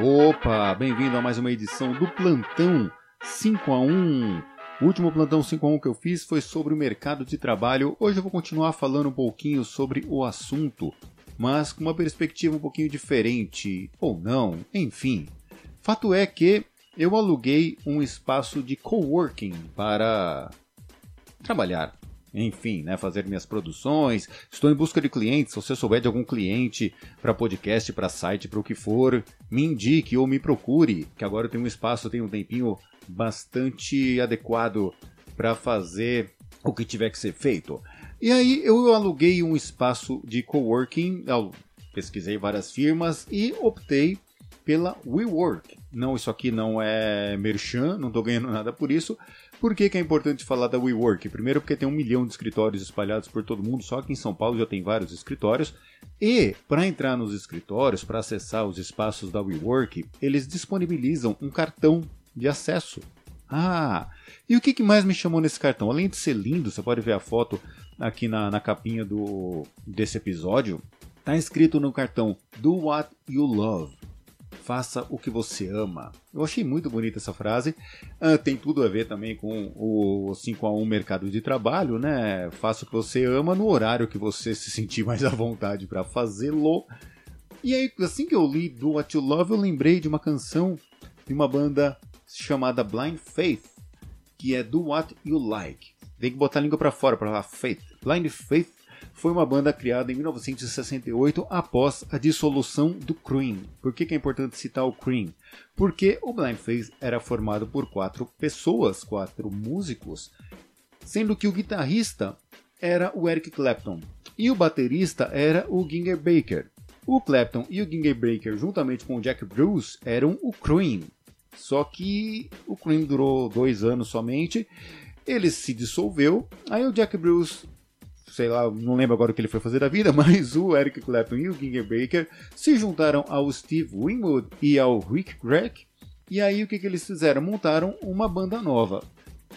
Opa, bem-vindo a mais uma edição do Plantão 5 a 1. O último Plantão 5 a 1 que eu fiz foi sobre o mercado de trabalho. Hoje eu vou continuar falando um pouquinho sobre o assunto, mas com uma perspectiva um pouquinho diferente, ou não, enfim. Fato é que eu aluguei um espaço de coworking para trabalhar enfim, né, fazer minhas produções. Estou em busca de clientes. Se você souber de algum cliente para podcast, para site, para o que for, me indique ou me procure, que agora eu tenho um espaço, tenho um tempinho bastante adequado para fazer o que tiver que ser feito. E aí eu aluguei um espaço de coworking, pesquisei várias firmas e optei pela WeWork. Não, isso aqui não é merchan, não estou ganhando nada por isso, por que, que é importante falar da WeWork? Primeiro, porque tem um milhão de escritórios espalhados por todo mundo, só aqui em São Paulo já tem vários escritórios. E, para entrar nos escritórios, para acessar os espaços da WeWork, eles disponibilizam um cartão de acesso. Ah, e o que, que mais me chamou nesse cartão? Além de ser lindo, você pode ver a foto aqui na, na capinha do, desse episódio. Está escrito no cartão Do What You Love faça o que você ama. Eu achei muito bonita essa frase. Ah, tem tudo a ver também com o 5 a 1 mercado de trabalho, né? Faça o que você ama no horário que você se sentir mais à vontade para fazê-lo. E aí, assim que eu li Do What You Love, eu lembrei de uma canção de uma banda chamada Blind Faith, que é Do What You Like. Tem que botar a língua para fora para falar Faith. Blind Faith foi uma banda criada em 1968 após a dissolução do Cream. Por que, que é importante citar o Cream? Porque o Blind Faith era formado por quatro pessoas, quatro músicos, sendo que o guitarrista era o Eric Clapton e o baterista era o Ginger Baker. O Clapton e o Ginger Baker, juntamente com o Jack Bruce, eram o Cream. Só que o Cream durou dois anos somente, ele se dissolveu, aí o Jack Bruce sei lá, não lembro agora o que ele foi fazer da vida, mas o Eric Clapton e o Ginger Baker se juntaram ao Steve Winwood e ao Rick Gregg. E aí o que, que eles fizeram? Montaram uma banda nova.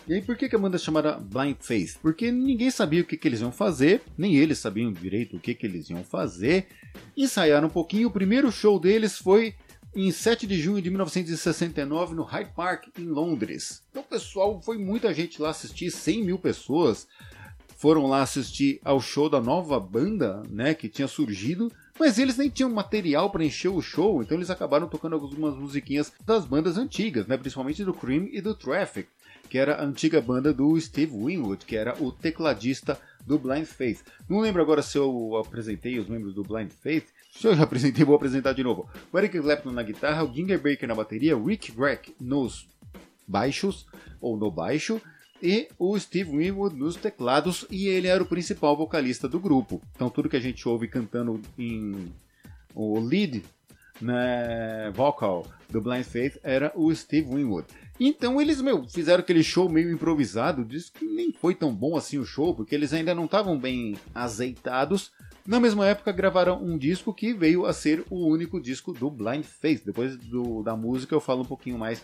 E aí por que, que a banda é chamada Blind Faith? Porque ninguém sabia o que, que eles iam fazer, nem eles sabiam direito o que, que eles iam fazer. Ensaiaram um pouquinho, o primeiro show deles foi em 7 de junho de 1969 no Hyde Park, em Londres. Então, pessoal, foi muita gente lá assistir, 100 mil pessoas foram lá assistir ao show da nova banda, né, que tinha surgido, mas eles nem tinham material para encher o show, então eles acabaram tocando algumas musiquinhas das bandas antigas, né, principalmente do Cream e do Traffic, que era a antiga banda do Steve Winwood, que era o tecladista do Blind Faith. Não lembro agora se eu apresentei os membros do Blind Faith. Se eu já apresentei, vou apresentar de novo. O Eric Clapton na guitarra, o Ginger Baker na bateria, Rick Gregg nos baixos, ou no baixo, e o Steve Winwood nos teclados, e ele era o principal vocalista do grupo. Então tudo que a gente ouve cantando em o lead né, vocal do Blind Faith era o Steve Winwood. Então eles meu, fizeram aquele show meio improvisado, diz que nem foi tão bom assim o show, porque eles ainda não estavam bem azeitados. Na mesma época gravaram um disco que veio a ser o único disco do Blind Faith. Depois do, da música eu falo um pouquinho mais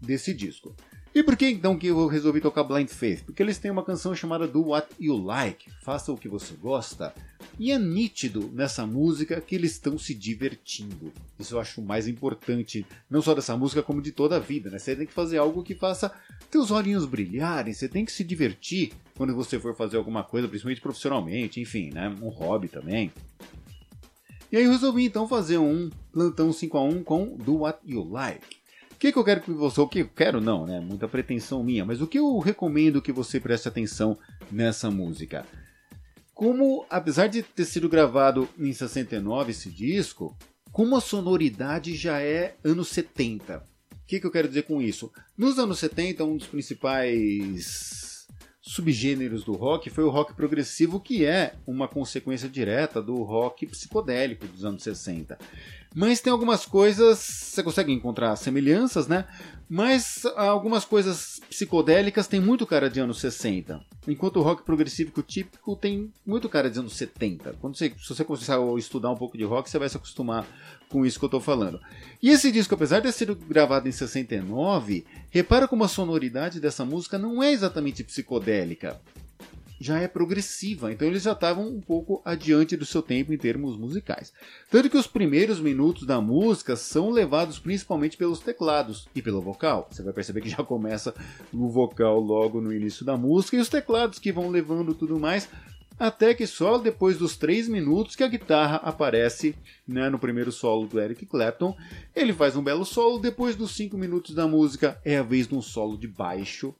desse disco. E por que então que eu resolvi tocar Blind Faith? Porque eles têm uma canção chamada Do What You Like, faça o que você gosta. E é nítido nessa música que eles estão se divertindo. Isso eu acho mais importante, não só dessa música, como de toda a vida. Né? Você tem que fazer algo que faça teus olhinhos brilharem, você tem que se divertir quando você for fazer alguma coisa, principalmente profissionalmente, enfim, né? um hobby também. E aí eu resolvi então fazer um plantão 5 a 1 com Do What You Like que, que eu quero que você. O que eu quero, não, né? Muita pretensão minha, mas o que eu recomendo que você preste atenção nessa música? Como, apesar de ter sido gravado em 69 esse disco, como a sonoridade já é anos 70. O que, que eu quero dizer com isso? Nos anos 70, um dos principais subgêneros do rock foi o rock progressivo, que é uma consequência direta do rock psicodélico dos anos 60. Mas tem algumas coisas, você consegue encontrar semelhanças, né? Mas algumas coisas psicodélicas tem muito cara de anos 60. Enquanto o rock progressivo típico tem muito cara de anos 70. Quando você, se você começar a estudar um pouco de rock, você vai se acostumar com isso que eu estou falando. E esse disco, apesar de ter sido gravado em 69, repara como a sonoridade dessa música não é exatamente psicodélica. Já é progressiva, então eles já estavam um pouco adiante do seu tempo em termos musicais. Tanto que os primeiros minutos da música são levados principalmente pelos teclados e pelo vocal. Você vai perceber que já começa o vocal logo no início da música e os teclados que vão levando tudo mais. Até que só depois dos três minutos que a guitarra aparece né, no primeiro solo do Eric Clapton, ele faz um belo solo. Depois dos cinco minutos da música é a vez de um solo de baixo.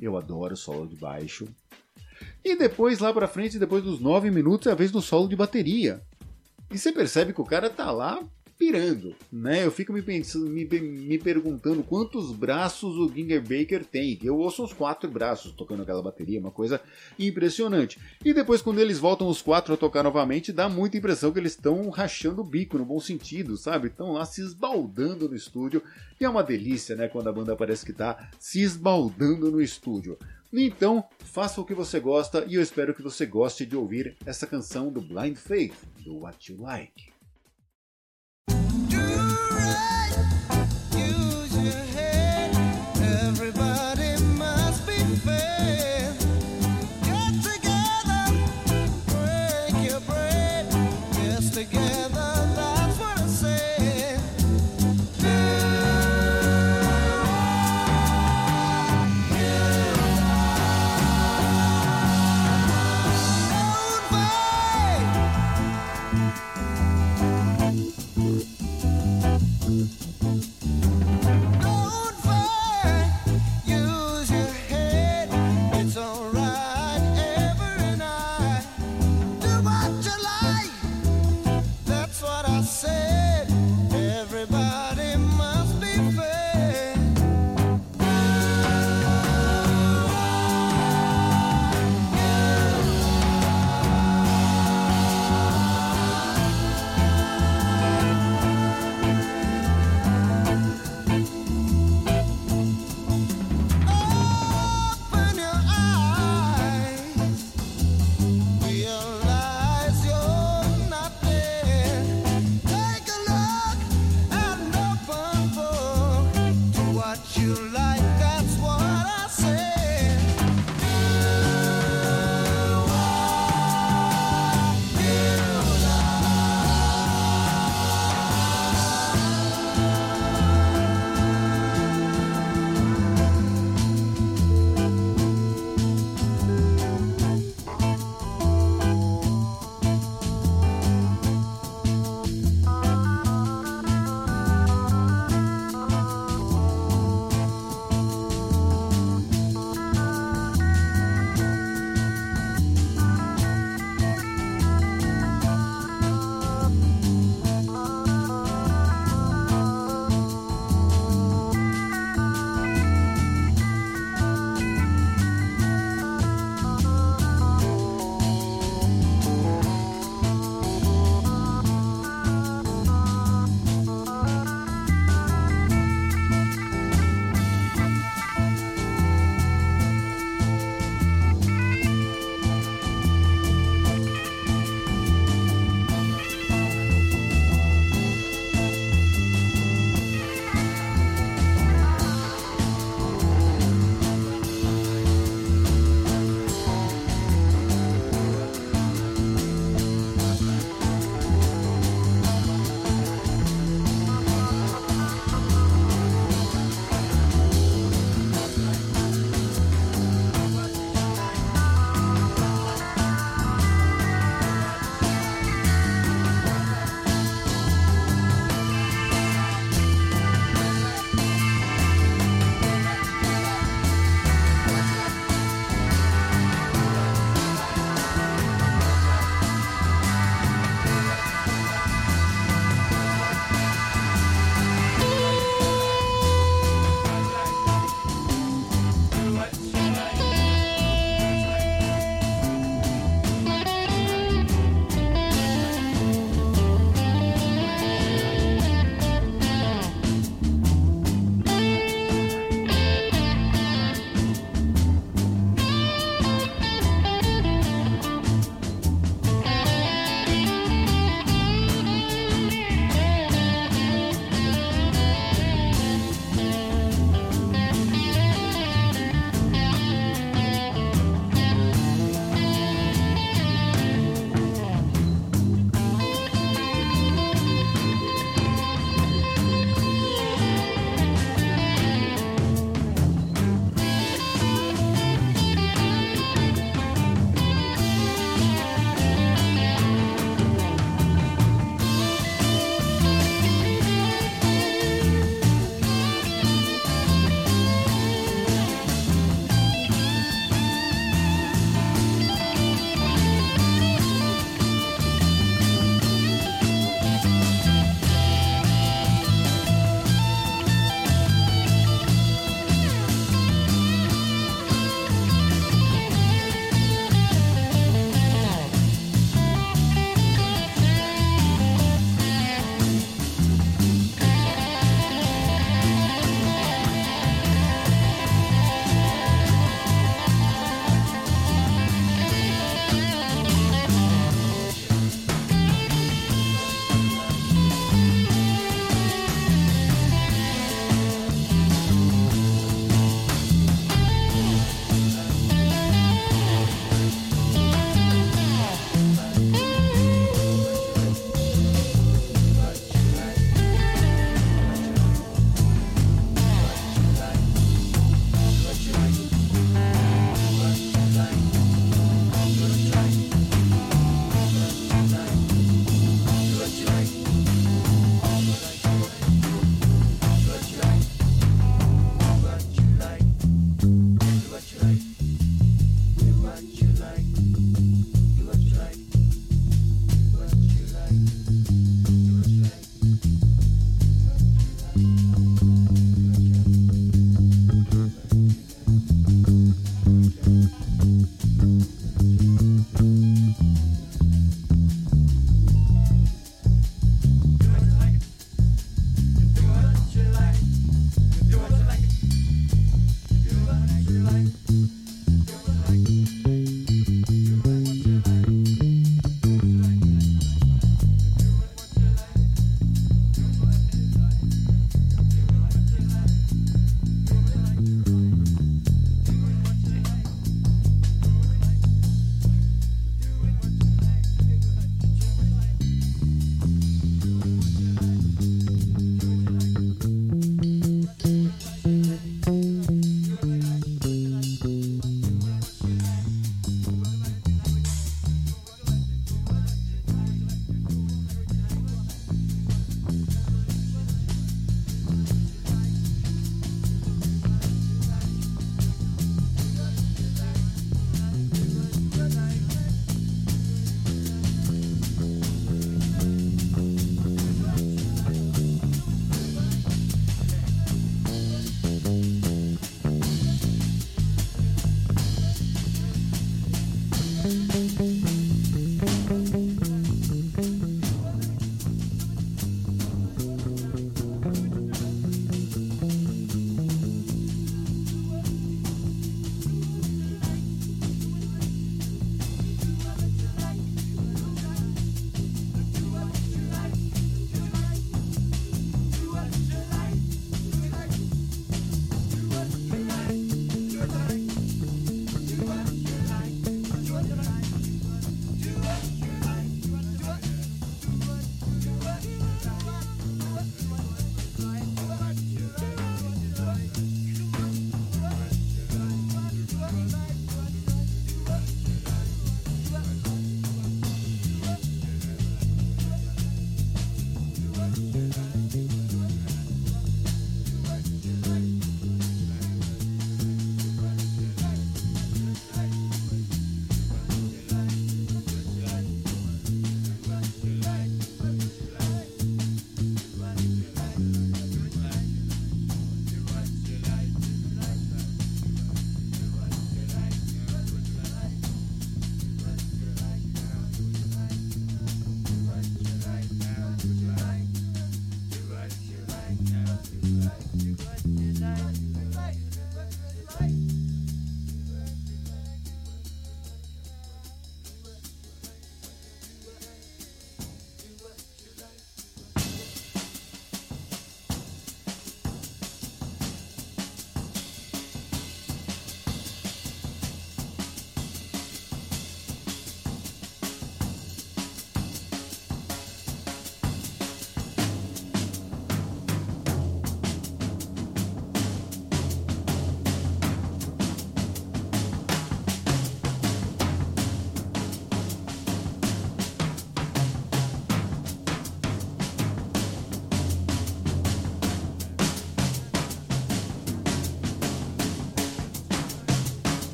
Eu adoro solo de baixo. E depois, lá pra frente, depois dos 9 minutos, é a vez do solo de bateria. E você percebe que o cara tá lá pirando, né? Eu fico me, pensando, me, me perguntando quantos braços o Ginger Baker tem. Eu ouço uns quatro braços tocando aquela bateria, uma coisa impressionante. E depois, quando eles voltam os quatro a tocar novamente, dá muita impressão que eles estão rachando o bico, no bom sentido, sabe? Estão lá se esbaldando no estúdio. E é uma delícia, né? Quando a banda parece que tá se esbaldando no estúdio. Então, faça o que você gosta e eu espero que você goste de ouvir essa canção do Blind Faith, do What You Like.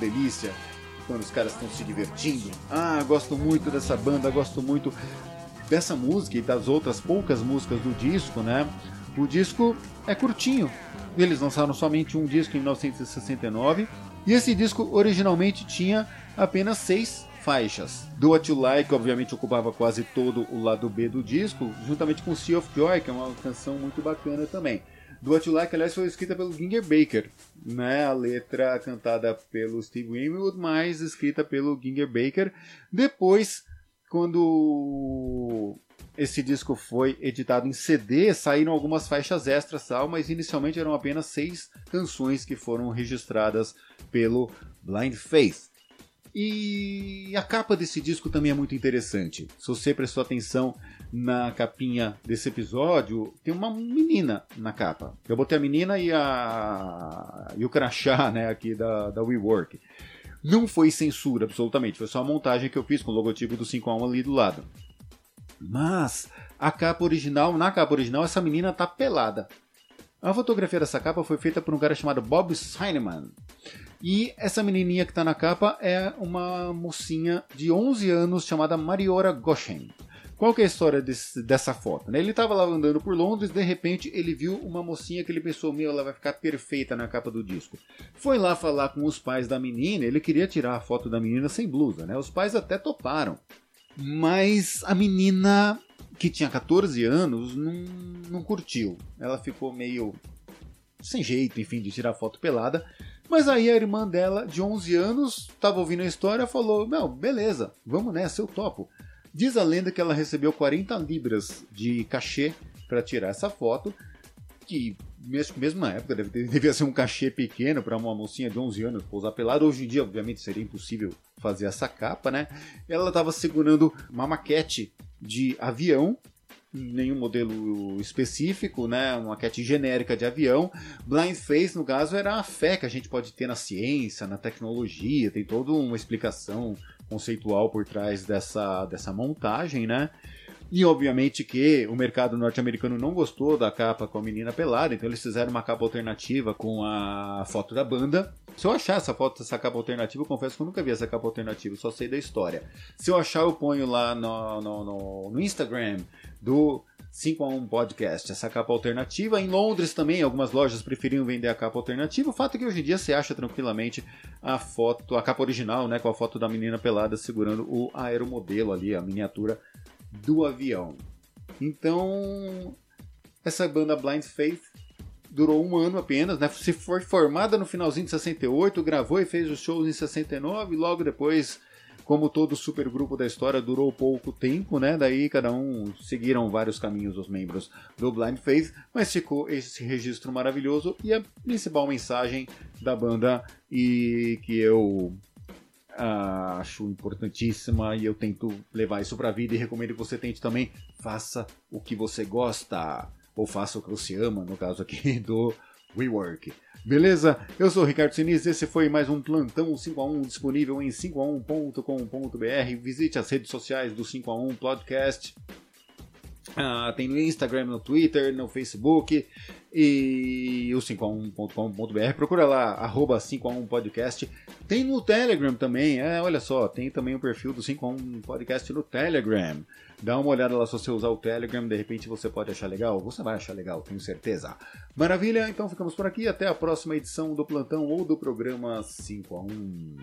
Delícia quando os caras estão se divertindo. Ah, gosto muito dessa banda, gosto muito dessa música e das outras poucas músicas do disco, né? O disco é curtinho. Eles lançaram somente um disco em 1969 e esse disco originalmente tinha apenas seis faixas. Do What You Like, obviamente, ocupava quase todo o lado B do disco, juntamente com Sea of Joy, que é uma canção muito bacana também. Do What You Like, aliás, foi escrita pelo Ginger Baker, né? A letra cantada pelo Steve Winwood, mas escrita pelo Ginger Baker. Depois, quando esse disco foi editado em CD, saíram algumas faixas extras, tal, mas inicialmente eram apenas seis canções que foram registradas pelo Blind Faith. E a capa desse disco também é muito interessante. Se você prestou atenção na capinha desse episódio, tem uma menina na capa. Eu botei a menina e, a... e o crachá né, aqui da, da WeWork. Não foi censura, absolutamente. Foi só a montagem que eu fiz com o logotipo do 5 a 1 ali do lado. Mas a capa original, na capa original, essa menina tá pelada. A fotografia dessa capa foi feita por um cara chamado Bob Sineman. E essa menininha que está na capa é uma mocinha de 11 anos chamada Mariora Goshen. Qual que é a história desse, dessa foto? Né? Ele estava lá andando por Londres, de repente ele viu uma mocinha que ele pensou, meu, ela vai ficar perfeita na capa do disco. Foi lá falar com os pais da menina, ele queria tirar a foto da menina sem blusa, né? Os pais até toparam. Mas a menina, que tinha 14 anos, não, não curtiu. Ela ficou meio sem jeito, enfim, de tirar foto pelada. Mas aí a irmã dela, de 11 anos, estava ouvindo a história falou: Não, beleza, vamos nessa, eu topo. Diz a lenda que ela recebeu 40 libras de cachê para tirar essa foto, que mesmo na época devia ser um cachê pequeno para uma mocinha de 11 anos pousar pelada. Hoje em dia, obviamente, seria impossível fazer essa capa, né? Ela estava segurando uma maquete de avião nenhum modelo específico, né? Uma maquete genérica de avião. Blind Faith, no caso, era a fé que a gente pode ter na ciência, na tecnologia, tem toda uma explicação conceitual por trás dessa, dessa montagem, né? E obviamente que o mercado norte-americano não gostou da capa com a menina pelada, então eles fizeram uma capa alternativa com a foto da banda. Se eu achar essa foto, essa capa alternativa, eu confesso que eu nunca vi essa capa alternativa, só sei da história. Se eu achar, eu ponho lá no, no, no, no Instagram do 5 a 1 Podcast, essa capa alternativa. Em Londres também, algumas lojas preferiam vender a capa alternativa. O fato é que hoje em dia você acha tranquilamente a foto, a capa original, né, com a foto da menina pelada segurando o aeromodelo ali, a miniatura do avião. Então, essa banda Blind Faith durou um ano apenas, né? Se foi formada no finalzinho de 68, gravou e fez os shows em 69, e logo depois, como todo supergrupo da história, durou pouco tempo, né? Daí cada um seguiram vários caminhos os membros do Blind Faith, mas ficou esse registro maravilhoso e a principal mensagem da banda e que eu Uh, acho importantíssima e eu tento levar isso para vida e recomendo que você tente também. Faça o que você gosta, ou faça o que você ama, no caso aqui do WeWork. Beleza? Eu sou o Ricardo Sinise, esse foi mais um Plantão 5 a 1 disponível em 5a1.com.br. Visite as redes sociais do 5 a 1 Podcast. Ah, tem no Instagram, no Twitter, no Facebook e o 5a1.com.br. Procura lá, arroba 5a1 podcast. Tem no Telegram também, é, olha só, tem também o perfil do 5a1 podcast no Telegram. Dá uma olhada lá se você usar o Telegram, de repente você pode achar legal. Você vai achar legal, tenho certeza. Maravilha, então ficamos por aqui. Até a próxima edição do Plantão ou do programa 5 a 1.